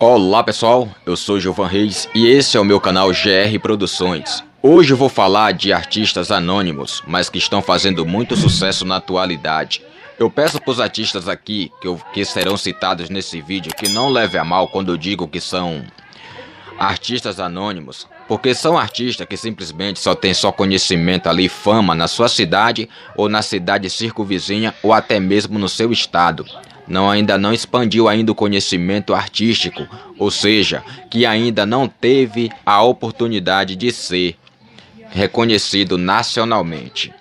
Olá pessoal, eu sou Gilvan Reis e esse é o meu canal GR Produções. Hoje eu vou falar de artistas anônimos, mas que estão fazendo muito sucesso na atualidade. Eu peço para os artistas aqui que, eu, que serão citados nesse vídeo que não leve a mal quando eu digo que são artistas anônimos, porque são artistas que simplesmente só têm só conhecimento ali, fama na sua cidade ou na cidade circunvizinha ou até mesmo no seu estado não ainda não expandiu ainda o conhecimento artístico, ou seja, que ainda não teve a oportunidade de ser reconhecido nacionalmente.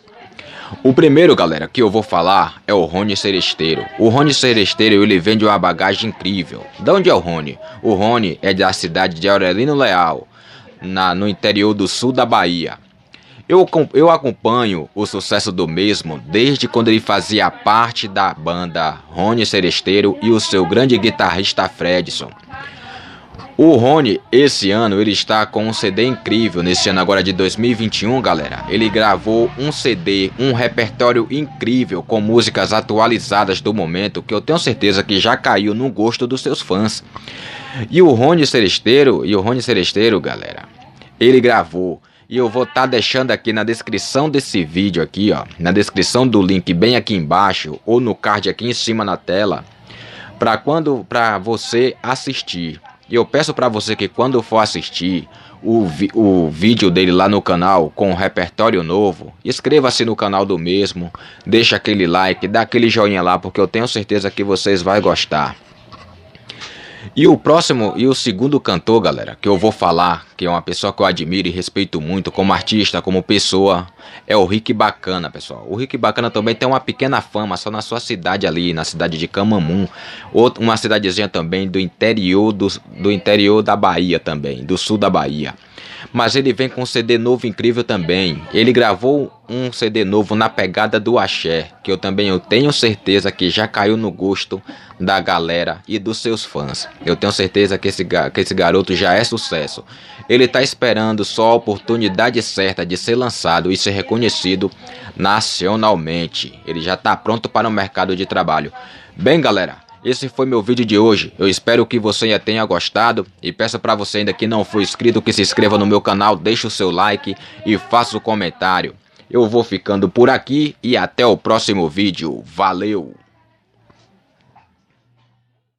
O primeiro, galera, que eu vou falar é o Rony Seresteiro. O Rony Seresteiro, ele vende uma bagagem incrível. De onde é o Rony? O Rony é da cidade de Aurelino Leal, na, no interior do sul da Bahia. Eu, eu acompanho o sucesso do mesmo desde quando ele fazia parte da banda Rony Seresteiro e o seu grande guitarrista Fredson. O Rony, esse ano, ele está com um CD incrível, nesse ano agora de 2021, galera. Ele gravou um CD, um repertório incrível com músicas atualizadas do momento, que eu tenho certeza que já caiu no gosto dos seus fãs. E o Rony Seresteiro, e o Rony Seresteiro, galera, ele gravou e eu vou estar tá deixando aqui na descrição desse vídeo aqui, ó, na descrição do link bem aqui embaixo ou no card aqui em cima na tela, para quando para você assistir. E eu peço para você que quando for assistir o, o vídeo dele lá no canal com o repertório novo, inscreva-se no canal do mesmo, deixa aquele like, dá aquele joinha lá porque eu tenho certeza que vocês vão gostar. E o próximo e o segundo cantor, galera, que eu vou falar, que é uma pessoa que eu admiro e respeito muito como artista, como pessoa, é o Rick Bacana, pessoal. O Rick Bacana também tem uma pequena fama só na sua cidade ali, na cidade de Camamu, outra uma cidadezinha também do interior do, do interior da Bahia também, do sul da Bahia. Mas ele vem com um CD novo incrível também. Ele gravou um CD novo na pegada do axé, que eu também eu tenho certeza que já caiu no gosto da galera e dos seus fãs. Eu tenho certeza que esse, que esse garoto já é sucesso. Ele está esperando só a oportunidade certa de ser lançado e ser reconhecido nacionalmente. Ele já está pronto para o mercado de trabalho. Bem, galera, esse foi meu vídeo de hoje. Eu espero que você tenha gostado e peço para você ainda que não for inscrito que se inscreva no meu canal, deixe o seu like e faça o comentário. Eu vou ficando por aqui e até o próximo vídeo. Valeu!